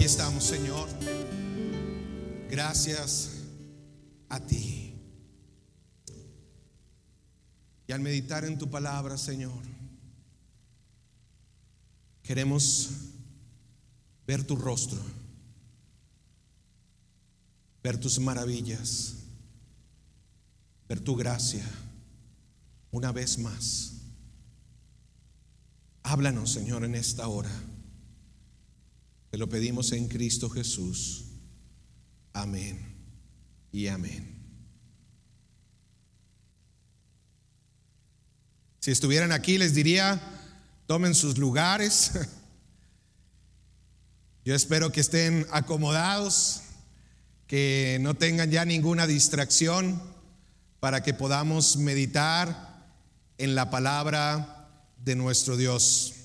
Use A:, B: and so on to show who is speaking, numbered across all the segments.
A: Aquí estamos, Señor. Gracias a ti. Y al meditar en tu palabra, Señor, queremos ver tu rostro, ver tus maravillas, ver tu gracia una vez más. Háblanos, Señor, en esta hora. Te lo pedimos en Cristo Jesús. Amén y amén. Si estuvieran aquí, les diría, tomen sus lugares. Yo espero que estén acomodados, que no tengan ya ninguna distracción para que podamos meditar en la palabra de nuestro Dios.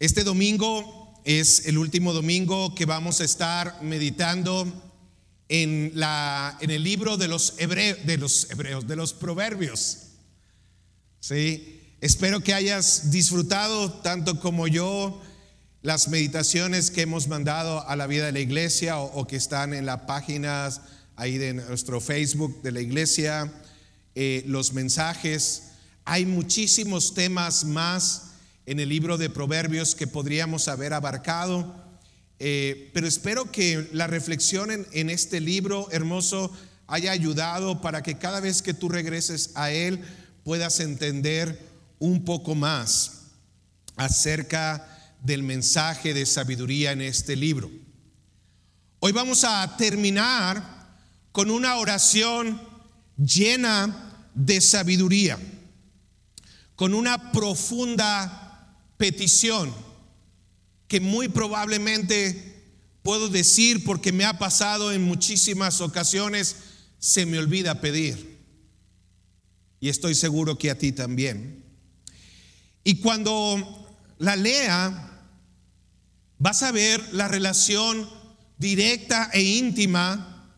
A: Este domingo es el último domingo que vamos a estar meditando en, la, en el libro de los, hebreos, de los hebreos, de los proverbios. ¿Sí? Espero que hayas disfrutado tanto como yo las meditaciones que hemos mandado a la vida de la iglesia o, que están en las páginas ahí de nuestro Facebook de la iglesia, eh, los mensajes. Hay muchísimos temas más en el libro de Proverbios que podríamos haber abarcado, eh, pero espero que la reflexión en, en este libro hermoso haya ayudado para que cada vez que tú regreses a él puedas entender un poco más acerca del mensaje de sabiduría en este libro. Hoy vamos a terminar con una oración llena de sabiduría, con una profunda petición que muy probablemente puedo decir porque me ha pasado en muchísimas ocasiones, se me olvida pedir. Y estoy seguro que a ti también. Y cuando la lea, vas a ver la relación directa e íntima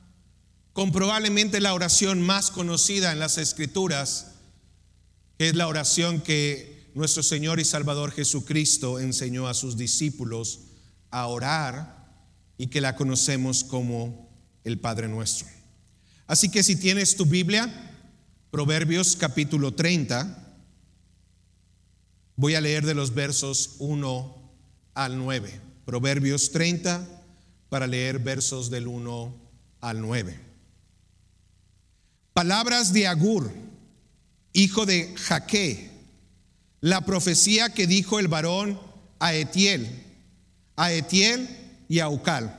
A: con probablemente la oración más conocida en las escrituras, que es la oración que nuestro Señor y Salvador Jesucristo enseñó a sus discípulos a orar y que la conocemos como el Padre nuestro. Así que si tienes tu Biblia, Proverbios capítulo 30, voy a leer de los versos 1 al 9. Proverbios 30 para leer versos del 1 al 9. Palabras de Agur, hijo de Jaque la profecía que dijo el varón a Etiel, a Etiel y a Ucal.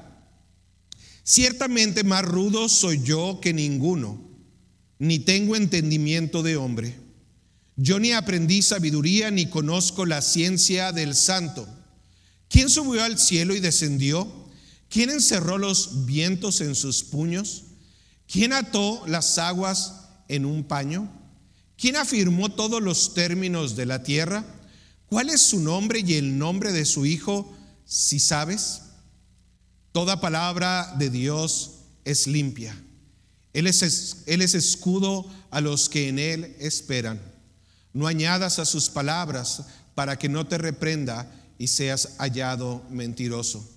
A: Ciertamente más rudo soy yo que ninguno, ni tengo entendimiento de hombre. Yo ni aprendí sabiduría ni conozco la ciencia del santo. ¿Quién subió al cielo y descendió? ¿Quién encerró los vientos en sus puños? ¿Quién ató las aguas en un paño? ¿Quién afirmó todos los términos de la tierra? ¿Cuál es su nombre y el nombre de su hijo, si sabes? Toda palabra de Dios es limpia. Él es, él es escudo a los que en Él esperan. No añadas a sus palabras para que no te reprenda y seas hallado mentiroso.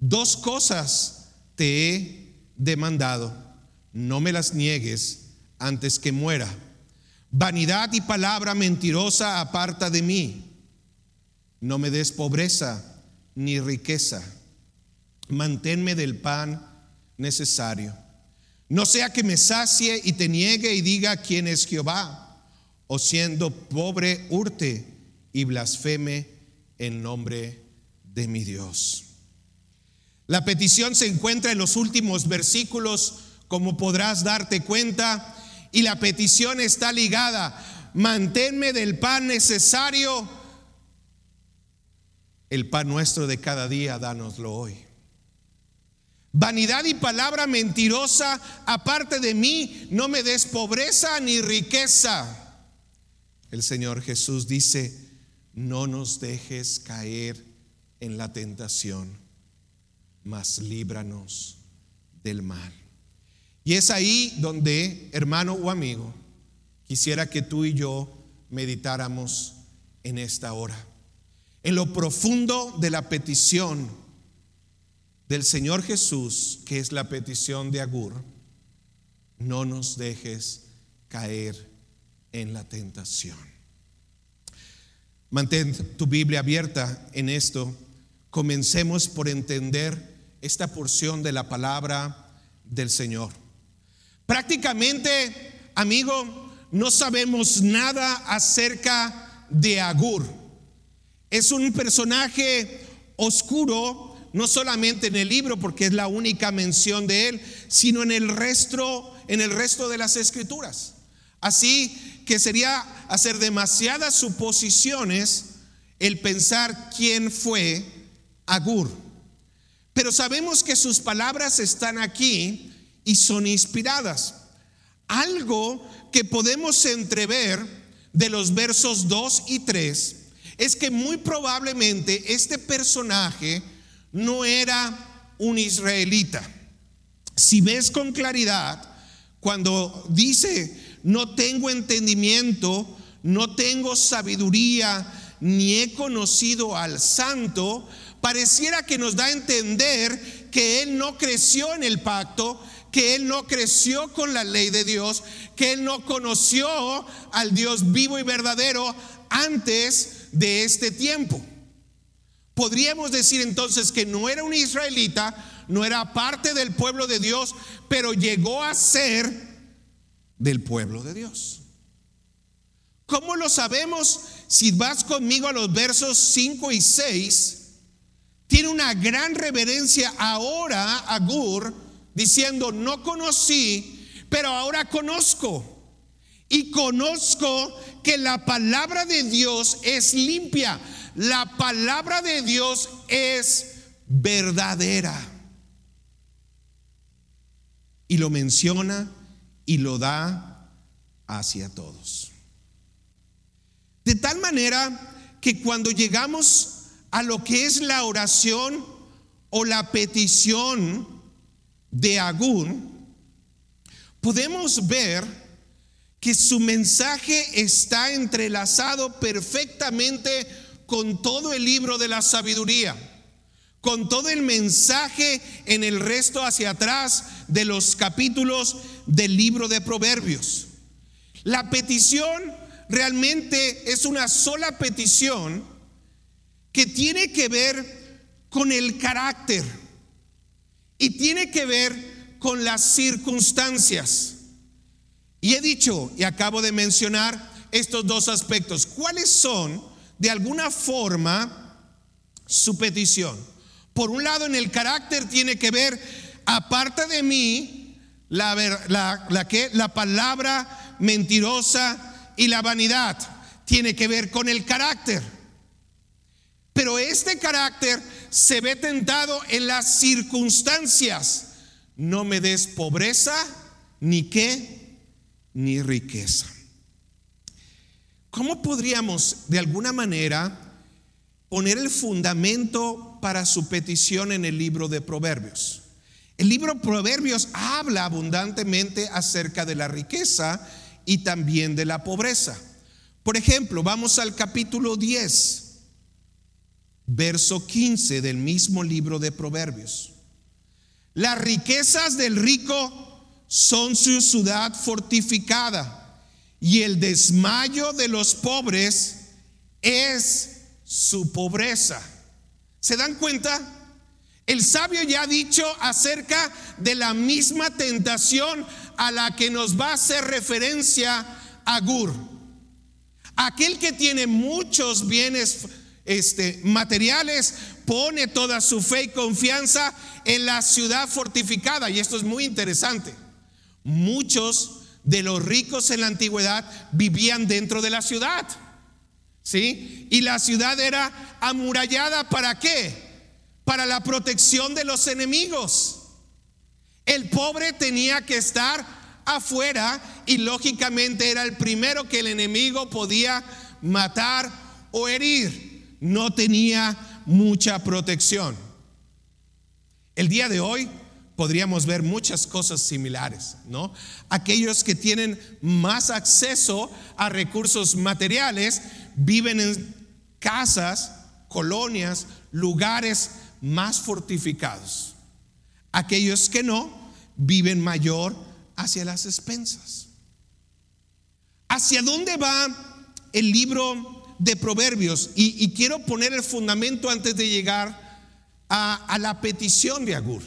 A: Dos cosas te he demandado. No me las niegues antes que muera. Vanidad y palabra mentirosa aparta de mí. No me des pobreza ni riqueza. Manténme del pan necesario. No sea que me sacie y te niegue y diga quién es Jehová, o siendo pobre hurte y blasfeme en nombre de mi Dios. La petición se encuentra en los últimos versículos, como podrás darte cuenta y la petición está ligada. Manténme del pan necesario. El pan nuestro de cada día, dánoslo hoy. Vanidad y palabra mentirosa, aparte de mí, no me des pobreza ni riqueza. El Señor Jesús dice, no nos dejes caer en la tentación, mas líbranos del mal. Y es ahí donde, hermano o amigo, quisiera que tú y yo meditáramos en esta hora. en lo profundo de la petición del Señor Jesús, que es la petición de Agur, no nos dejes caer en la tentación. Mantén tu Biblia abierta en esto. Comencemos por entender esta porción de la palabra del Señor. Prácticamente, amigo, no sabemos nada acerca de Agur. Es un personaje oscuro, no solamente en el libro, porque es la única mención de él, sino en el resto, en el resto de las escrituras. Así que sería hacer demasiadas suposiciones el pensar quién fue Agur. Pero sabemos que sus palabras están aquí y son inspiradas. Algo que podemos entrever de los versos 2 y 3 es que muy probablemente este personaje no era un israelita. Si ves con claridad, cuando dice, no tengo entendimiento, no tengo sabiduría, ni he conocido al santo, pareciera que nos da a entender que él no creció en el pacto, que él no creció con la ley de Dios, que él no conoció al Dios vivo y verdadero antes de este tiempo. Podríamos decir entonces que no era un israelita, no era parte del pueblo de Dios, pero llegó a ser del pueblo de Dios. ¿Cómo lo sabemos? Si vas conmigo a los versos 5 y 6, tiene una gran reverencia ahora a Gur, diciendo, no conocí, pero ahora conozco. Y conozco que la palabra de Dios es limpia, la palabra de Dios es verdadera. Y lo menciona y lo da hacia todos. De tal manera que cuando llegamos a lo que es la oración o la petición de Agún, podemos ver que su mensaje está entrelazado perfectamente con todo el libro de la sabiduría, con todo el mensaje en el resto hacia atrás de los capítulos del libro de Proverbios. La petición realmente es una sola petición que tiene que ver con el carácter y tiene que ver con las circunstancias. Y he dicho y acabo de mencionar estos dos aspectos. ¿Cuáles son, de alguna forma, su petición? Por un lado, en el carácter tiene que ver, aparte de mí, la, la, la palabra mentirosa y la vanidad tiene que ver con el carácter. Pero este carácter se ve tentado en las circunstancias. No me des pobreza, ni qué, ni riqueza. ¿Cómo podríamos de alguna manera poner el fundamento para su petición en el libro de Proverbios? El libro Proverbios habla abundantemente acerca de la riqueza y también de la pobreza. Por ejemplo, vamos al capítulo 10, verso 15 del mismo libro de Proverbios. Las riquezas del rico son su ciudad fortificada y el desmayo de los pobres es su pobreza. ¿Se dan cuenta? El sabio ya ha dicho acerca de la misma tentación a la que nos va a hacer referencia Agur. Aquel que tiene muchos bienes este, materiales pone toda su fe y confianza en la ciudad fortificada. Y esto es muy interesante. Muchos de los ricos en la antigüedad vivían dentro de la ciudad. ¿Sí? Y la ciudad era amurallada para qué? para la protección de los enemigos. El pobre tenía que estar afuera y lógicamente era el primero que el enemigo podía matar o herir. No tenía mucha protección. El día de hoy podríamos ver muchas cosas similares, ¿no? Aquellos que tienen más acceso a recursos materiales viven en casas colonias, lugares más fortificados. Aquellos que no viven mayor hacia las expensas. ¿Hacia dónde va el libro de Proverbios? Y, quiero poner el fundamento antes de llegar a, a la petición de Agur.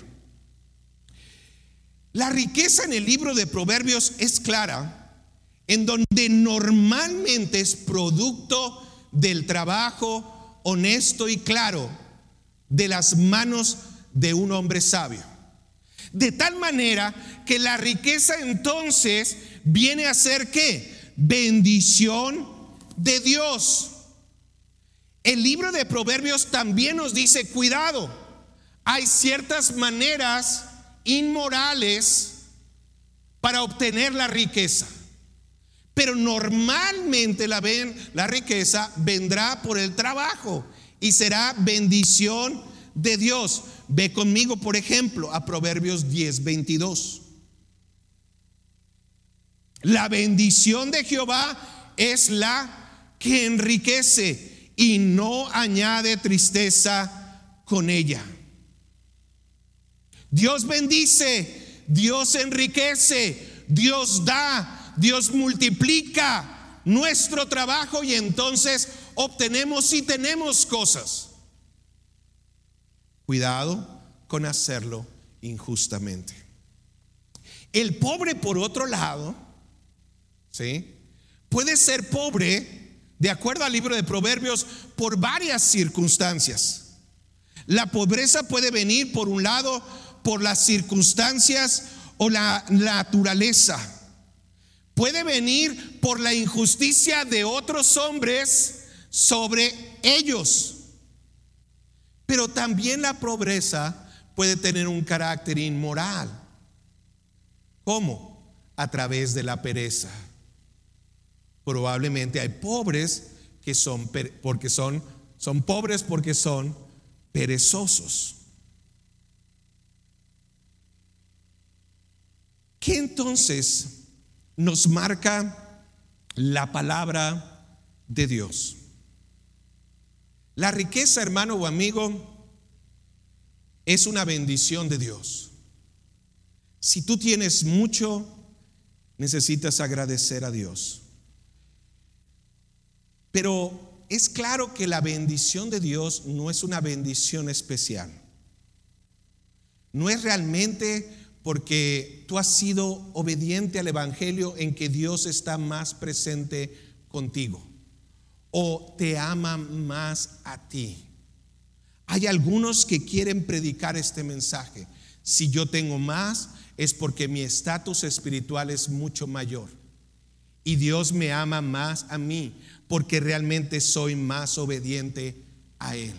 A: La riqueza en el libro de Proverbios es clara, en donde normalmente es producto del trabajo honesto y claro de las manos de un hombre sabio. De tal manera que la riqueza entonces viene a ser qué? Bendición de Dios. El libro de Proverbios también nos dice, cuidado, hay ciertas maneras inmorales para obtener la riqueza. Pero normalmente la, ven, la riqueza vendrá por el trabajo y será bendición de Dios. Ve conmigo, por ejemplo, a Proverbios 10, 22. La bendición de Jehová es la que enriquece y no añade tristeza con ella. Dios bendice, Dios enriquece, Dios da, Dios multiplica nuestro trabajo y entonces obtenemos y tenemos cosas. Cuidado con hacerlo injustamente. El pobre, por otro lado, ¿sí? Puede ser pobre, de acuerdo al libro de Proverbios, por varias circunstancias. La pobreza puede venir, por un lado, por las circunstancias o la naturaleza. Puede venir por la injusticia de otros hombres sobre ellos. Pero también la pobreza puede tener un carácter inmoral. ¿Cómo? A través de la pereza. Probablemente hay pobres que son porque son son pobres porque son perezosos. ¿Qué entonces nos marca la palabra de Dios? La riqueza, hermano o amigo, es una bendición de Dios. Si tú tienes mucho, necesitas agradecer a Dios. Pero es claro que la bendición de Dios no es una bendición especial. No es realmente porque tú has sido obediente al Evangelio en que Dios está más presente contigo o te ama más a ti. Hay algunos que quieren predicar este mensaje. Si yo tengo más, es porque mi estatus espiritual es mucho mayor. Y Dios me ama más a mí porque realmente soy más obediente a Él.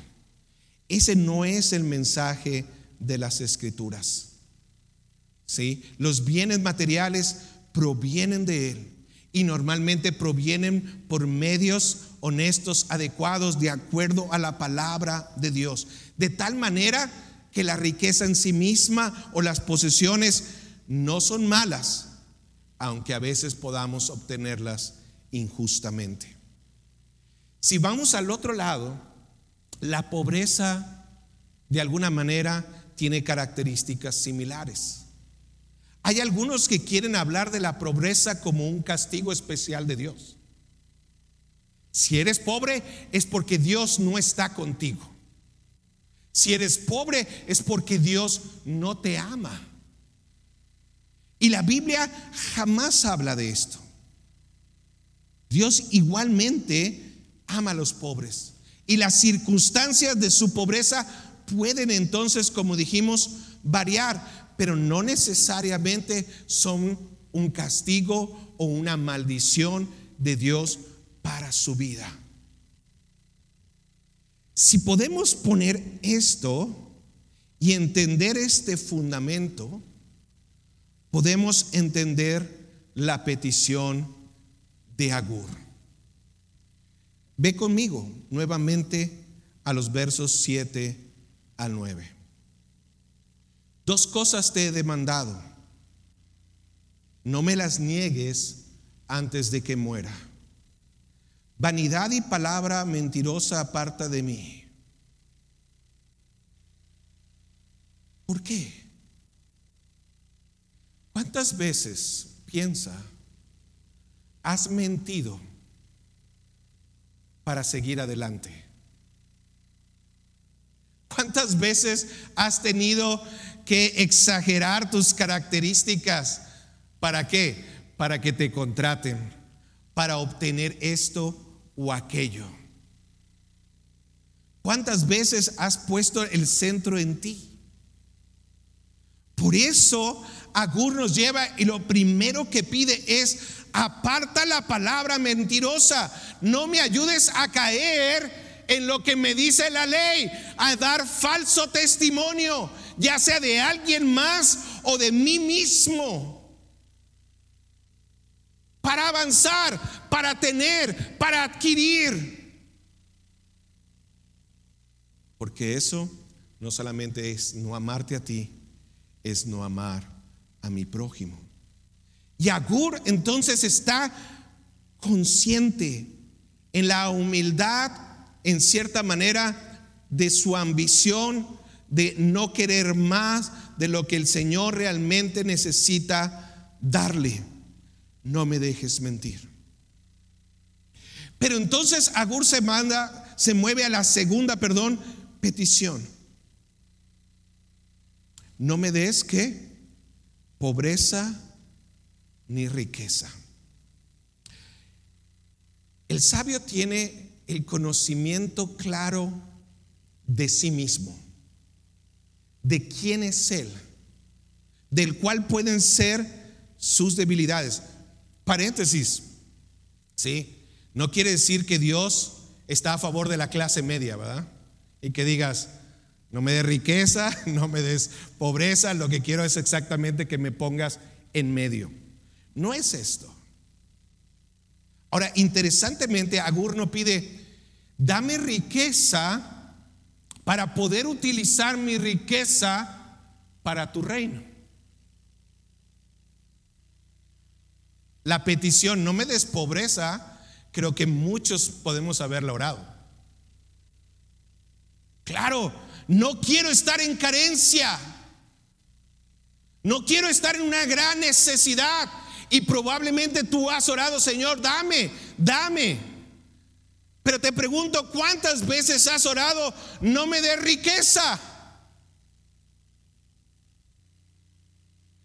A: Ese no es el mensaje de las escrituras. ¿Sí? Los bienes materiales provienen de Él y normalmente provienen por medios honestos, adecuados, de acuerdo a la palabra de Dios. De tal manera que la riqueza en sí misma o las posesiones no son malas, aunque a veces podamos obtenerlas injustamente. Si vamos al otro lado, la pobreza de alguna manera tiene características similares. Hay algunos que quieren hablar de la pobreza como un castigo especial de Dios. Si eres pobre es porque Dios no está contigo. Si eres pobre es porque Dios no te ama. Y la Biblia jamás habla de esto. Dios igualmente ama a los pobres. Y las circunstancias de su pobreza pueden entonces, como dijimos, variar pero no necesariamente son un castigo o una maldición de Dios para su vida. Si podemos poner esto y entender este fundamento, podemos entender la petición de Agur. Ve conmigo nuevamente a los versos 7 al 9. Dos cosas te he demandado. No me las niegues antes de que muera. Vanidad y palabra mentirosa aparta de mí. ¿Por qué? ¿Cuántas veces piensa, has mentido? Para seguir adelante? ¿Cuántas veces has tenido que exagerar tus características? ¿Para qué? Para que te contraten, para obtener esto o aquello. ¿Cuántas veces has puesto el centro en ti? Por eso Agur nos lleva y lo primero que pide es, aparta la palabra mentirosa, no me ayudes a caer en lo que me dice la ley, a dar falso testimonio, ya sea de alguien más o de mí mismo. Para avanzar, para tener, para adquirir. Porque eso no solamente es no amarte a ti, es no amar a mi prójimo. Y Agur entonces está consciente en la humildad, en cierta manera, de su ambición de no querer más de lo que el Señor realmente necesita darle. No me dejes mentir. Pero entonces Agur se manda, se mueve a la segunda, perdón, petición. No me des que pobreza ni riqueza. El sabio tiene el conocimiento claro de sí mismo, de quién es él, del cual pueden ser sus debilidades. Paréntesis, ¿sí? No quiere decir que Dios está a favor de la clase media, ¿verdad? y que digas, no me des riqueza, no me des pobreza, lo que quiero es exactamente que me pongas en medio. No es esto. Ahora, interesantemente, Agur no pide, dame riqueza para poder utilizar mi riqueza para tu reino. La petición, no me des pobreza, creo que muchos podemos haberla orado. Claro, no quiero estar en carencia. No quiero estar en una gran necesidad. Y probablemente tú has orado, Señor, dame, dame. Pero te pregunto, ¿cuántas veces has orado, no me dé riqueza?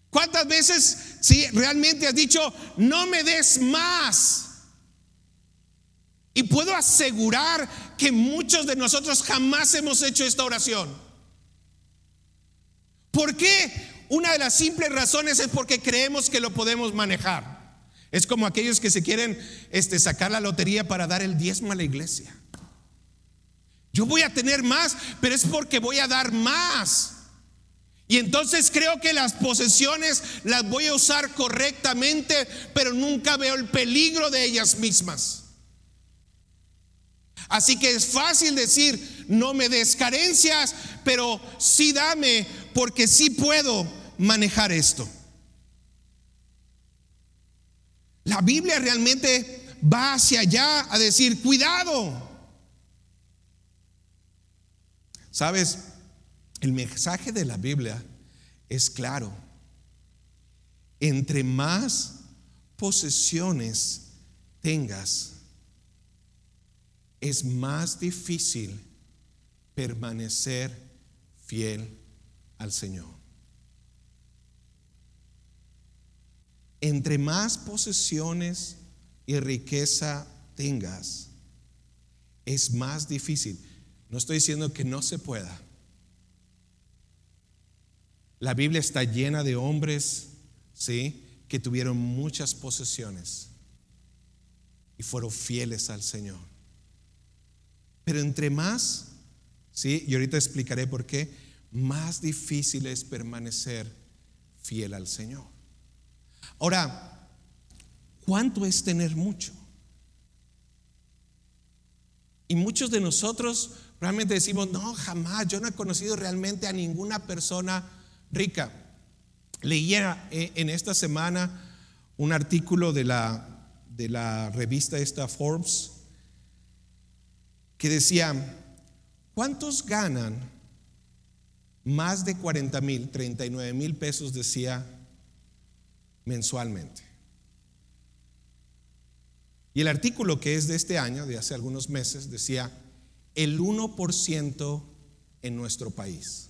A: ¿Cuántas veces, si realmente has dicho, no me des más? Y puedo asegurar que muchos de nosotros jamás hemos hecho esta oración. ¿Por qué? Una de las simples razones es porque creemos que lo podemos manejar. Es como aquellos que se quieren este, sacar la lotería para dar el diezmo a la iglesia. Yo voy a tener más, pero es porque voy a dar más. Y entonces creo que las posesiones las voy a usar correctamente, pero nunca veo el peligro de ellas mismas. Así que es fácil decir, no me des carencias, pero sí dame porque sí puedo manejar esto. La Biblia realmente va hacia allá a decir, cuidado. Sabes, el mensaje de la Biblia es claro. Entre más posesiones tengas, es más difícil permanecer fiel al Señor. Entre más posesiones y riqueza tengas, es más difícil. No estoy diciendo que no se pueda. La Biblia está llena de hombres, ¿sí? Que tuvieron muchas posesiones y fueron fieles al Señor. Pero entre más, ¿sí? Y ahorita explicaré por qué, más difícil es permanecer fiel al Señor. Ahora, ¿cuánto es tener mucho? Y muchos de nosotros realmente decimos, no, jamás, yo no he conocido realmente a ninguna persona rica. Leía eh, en esta semana un artículo de la, de la revista esta Forbes que decía, ¿cuántos ganan más de 40 mil, 39 mil pesos decía mensualmente. Y el artículo que es de este año, de hace algunos meses, decía el 1% en nuestro país.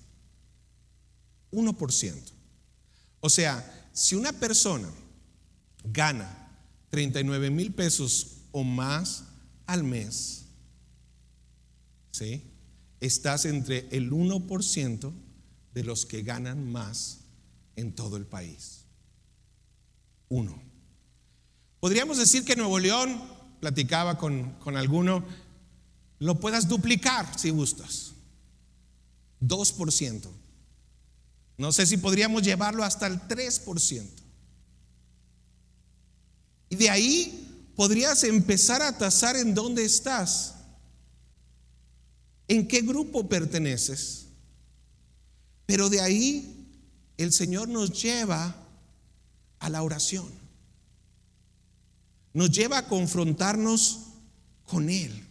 A: 1%. O sea, si una persona gana 39 mil pesos o más al mes, ¿sí? estás entre el 1% de los que ganan más en todo el país. Uno. Podríamos decir que Nuevo León, platicaba con, con alguno, lo puedas duplicar si gustas. 2%. No sé si podríamos llevarlo hasta el 3%. Y de ahí podrías empezar a tasar en dónde estás. ¿En qué grupo perteneces? Pero de ahí el Señor nos lleva a la oración. Nos lleva a confrontarnos con Él.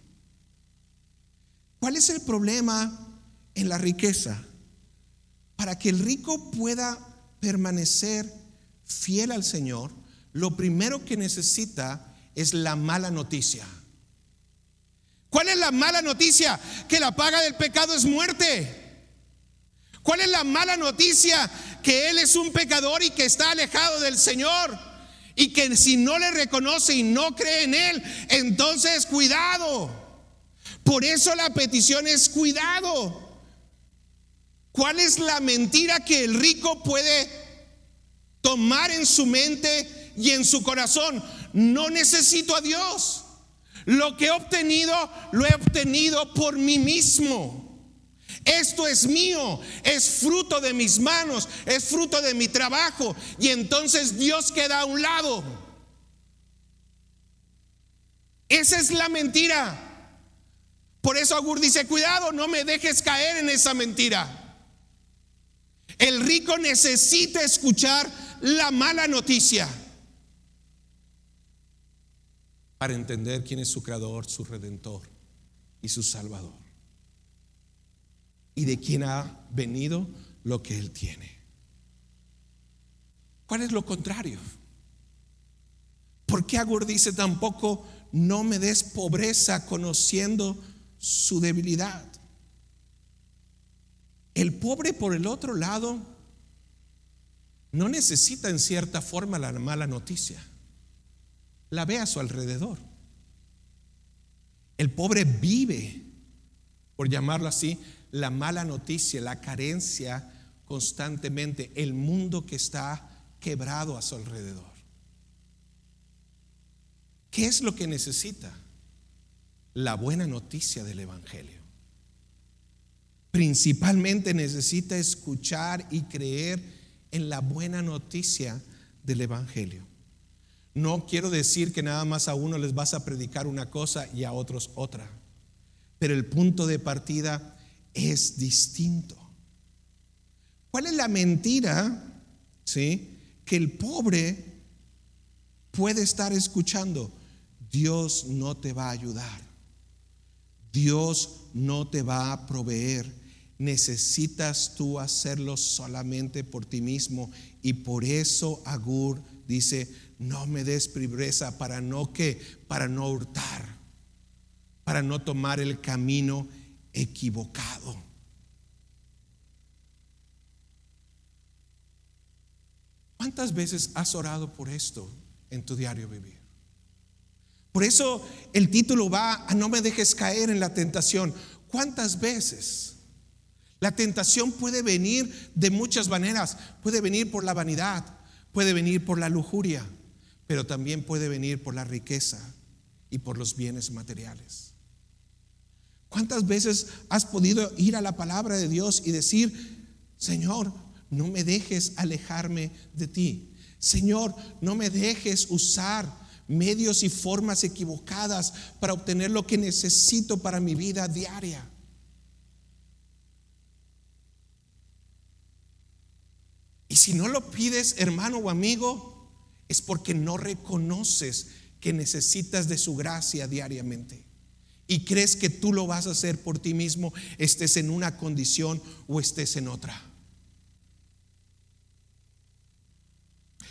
A: ¿Cuál es el problema en la riqueza? Para que el rico pueda permanecer fiel al Señor, lo primero que necesita es la mala noticia. ¿Cuál es la mala noticia? Que la paga del pecado es muerte. ¿Cuál es la mala noticia? Que Él es un pecador y que está alejado del Señor. Y que si no le reconoce y no cree en Él, entonces cuidado. Por eso la petición es cuidado. ¿Cuál es la mentira que el rico puede tomar en su mente y en su corazón? No necesito a Dios. Lo que he obtenido, lo he obtenido por mí mismo. Esto es mío, es fruto de mis manos, es fruto de mi trabajo. Y entonces Dios queda a un lado. Esa es la mentira. Por eso Agur dice, cuidado, no me dejes caer en esa mentira. El rico necesita escuchar la mala noticia para entender quién es su creador, su redentor y su salvador. Y de quién ha venido lo que él tiene. ¿Cuál es lo contrario? ¿Por qué Agur dice tampoco no me des pobreza conociendo su debilidad? El pobre por el otro lado no necesita en cierta forma la mala noticia la ve a su alrededor. El pobre vive, por llamarlo así, la mala noticia, la carencia constantemente, el mundo que está quebrado a su alrededor. ¿Qué es lo que necesita? La buena noticia del Evangelio. Principalmente necesita escuchar y creer en la buena noticia del Evangelio. No quiero decir que nada más a uno les vas a predicar una cosa y a otros otra, pero el punto de partida es distinto. ¿Cuál es la mentira? ¿Sí? Que el pobre puede estar escuchando. Dios no te va a ayudar. Dios no te va a proveer. Necesitas tú hacerlo solamente por ti mismo. Y por eso Agur dice, no me des pobreza para no que, para no hurtar, para no tomar el camino equivocado. ¿Cuántas veces has orado por esto en tu diario vivir? Por eso el título va a no me dejes caer en la tentación. ¿Cuántas veces? La tentación puede venir de muchas maneras. Puede venir por la vanidad, puede venir por la lujuria, pero también puede venir por la riqueza y por los bienes materiales. ¿Cuántas veces has podido ir a la palabra de Dios y decir, Señor, no me dejes alejarme de ti? Señor, no me dejes usar medios y formas equivocadas para obtener lo que necesito para mi vida diaria. Y si no lo pides, hermano o amigo, es porque no reconoces que necesitas de su gracia diariamente y crees que tú lo vas a hacer por ti mismo, estés en una condición o estés en otra.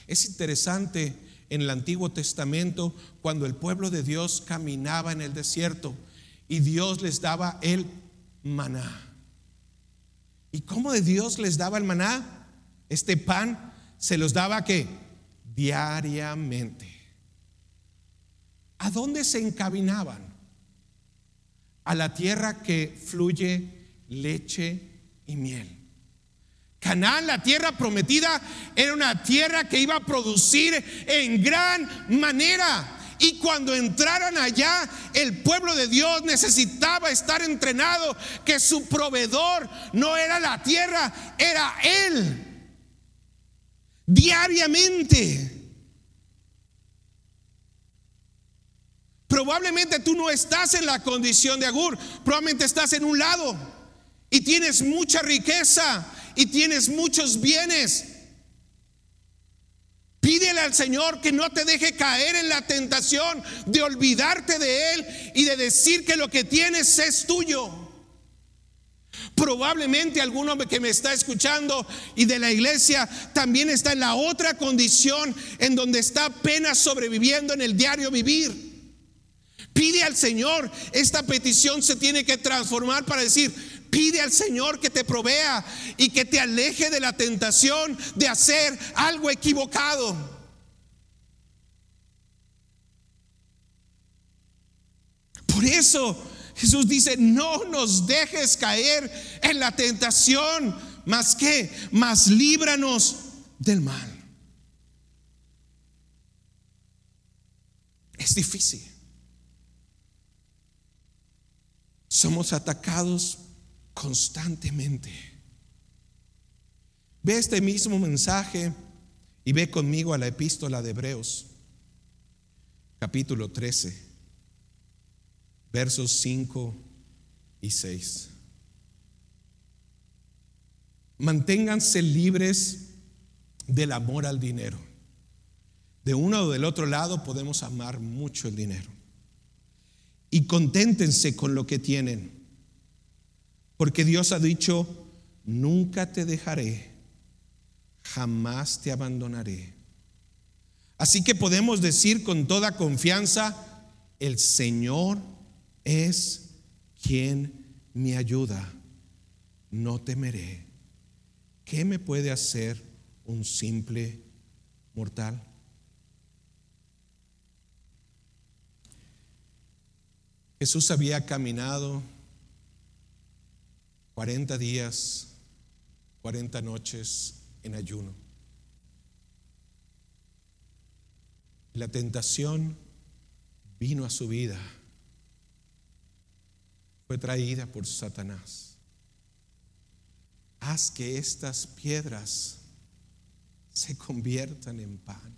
A: Es interesante en el Antiguo Testamento cuando el pueblo de Dios caminaba en el desierto y Dios les daba el maná. ¿Y cómo de Dios les daba el maná? Este pan se los daba que diariamente. ¿A dónde se encaminaban? A la tierra que fluye leche y miel. Canaán, la tierra prometida, era una tierra que iba a producir en gran manera. Y cuando entraran allá, el pueblo de Dios necesitaba estar entrenado que su proveedor no era la tierra, era Él. Diariamente. Probablemente tú no estás en la condición de Agur, probablemente estás en un lado y tienes mucha riqueza y tienes muchos bienes. Pídele al Señor que no te deje caer en la tentación de olvidarte de Él y de decir que lo que tienes es tuyo. Probablemente alguno que me está escuchando y de la iglesia también está en la otra condición en donde está apenas sobreviviendo en el diario vivir. Pide al Señor, esta petición se tiene que transformar para decir, Pide al Señor que te provea y que te aleje de la tentación de hacer algo equivocado. Por eso Jesús dice, no nos dejes caer en la tentación, más que, más líbranos del mal. Es difícil. Somos atacados constantemente. Ve este mismo mensaje y ve conmigo a la epístola de Hebreos, capítulo 13, versos 5 y 6. Manténganse libres del amor al dinero. De uno o del otro lado podemos amar mucho el dinero. Y conténtense con lo que tienen porque Dios ha dicho, nunca te dejaré, jamás te abandonaré. Así que podemos decir con toda confianza, el Señor es quien me ayuda. No temeré. ¿Qué me puede hacer un simple mortal? Jesús había caminado 40 días, 40 noches en ayuno. La tentación vino a su vida, fue traída por Satanás. Haz que estas piedras se conviertan en pan.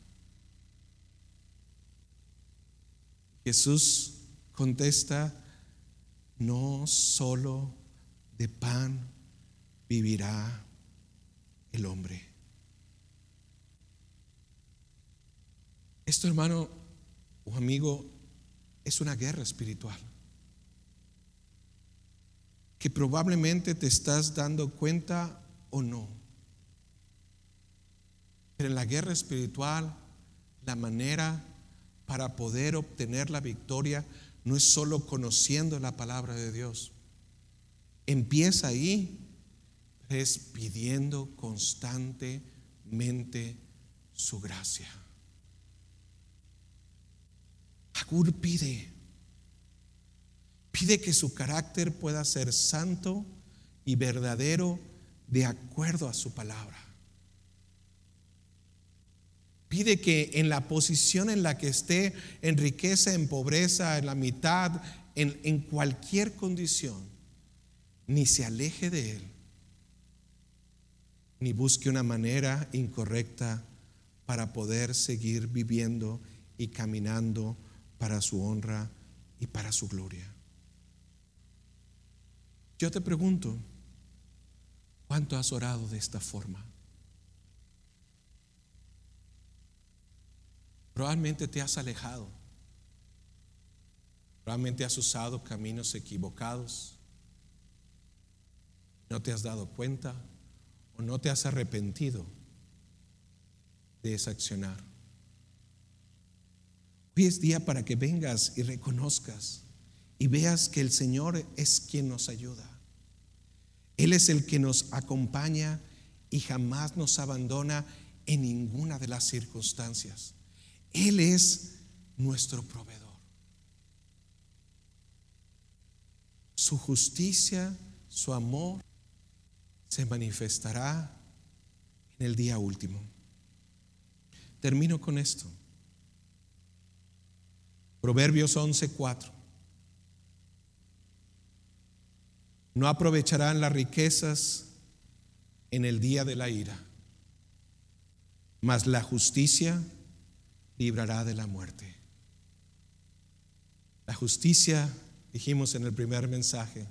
A: Jesús contesta, no solo de pan vivirá el hombre. Esto, hermano o amigo, es una guerra espiritual. Que probablemente te estás dando cuenta o no. Pero en la guerra espiritual, la manera para poder obtener la victoria no es solo conociendo la palabra de Dios Empieza ahí, es pidiendo constantemente su gracia. Agur pide, pide que su carácter pueda ser santo y verdadero de acuerdo a su palabra. Pide que en la posición en la que esté, en riqueza, en pobreza, en la mitad, en, en cualquier condición, ni se aleje de Él, ni busque una manera incorrecta para poder seguir viviendo y caminando para su honra y para su gloria. Yo te pregunto, ¿cuánto has orado de esta forma? Probablemente te has alejado. Realmente has usado caminos equivocados. No te has dado cuenta o no te has arrepentido de ese accionar. Hoy es día para que vengas y reconozcas y veas que el Señor es quien nos ayuda. Él es el que nos acompaña y jamás nos abandona en ninguna de las circunstancias. Él es nuestro proveedor. Su justicia, su amor se manifestará en el día último. Termino con esto. Proverbios 11:4. No aprovecharán las riquezas en el día de la ira, mas la justicia librará de la muerte. La justicia, dijimos en el primer mensaje,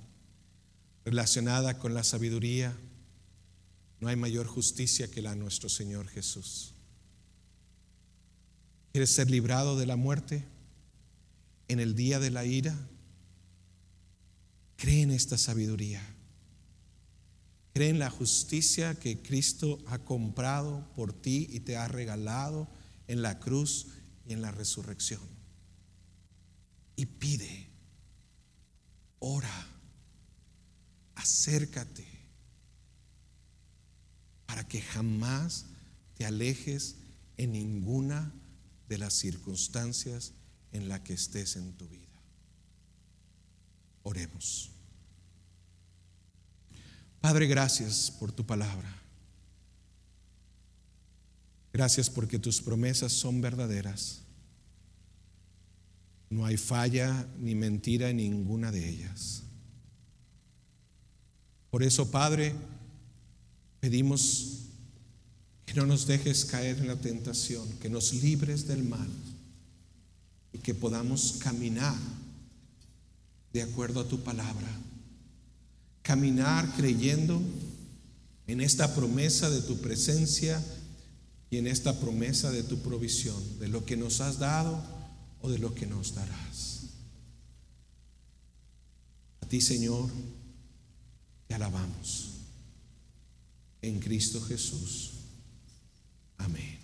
A: relacionada con la sabiduría, no hay mayor justicia que la de nuestro Señor Jesús. ¿Quieres ser librado de la muerte en el día de la ira? Cree en esta sabiduría. Cree en la justicia que Cristo ha comprado por ti y te ha regalado en la cruz y en la resurrección. Y pide, ora, acércate para que jamás te alejes en ninguna de las circunstancias en la que estés en tu vida. Oremos. Padre, gracias por tu palabra. Gracias porque tus promesas son verdaderas. No hay falla ni mentira en ninguna de ellas. Por eso, Padre, pedimos que no nos dejes caer en la tentación, que nos libres del mal y que podamos caminar de acuerdo a tu palabra. Caminar creyendo en esta promesa de tu presencia y en esta promesa de tu provisión, de lo que nos has dado o de lo que nos darás. A ti, Señor, te alabamos. En Cristo Jesús. Amén.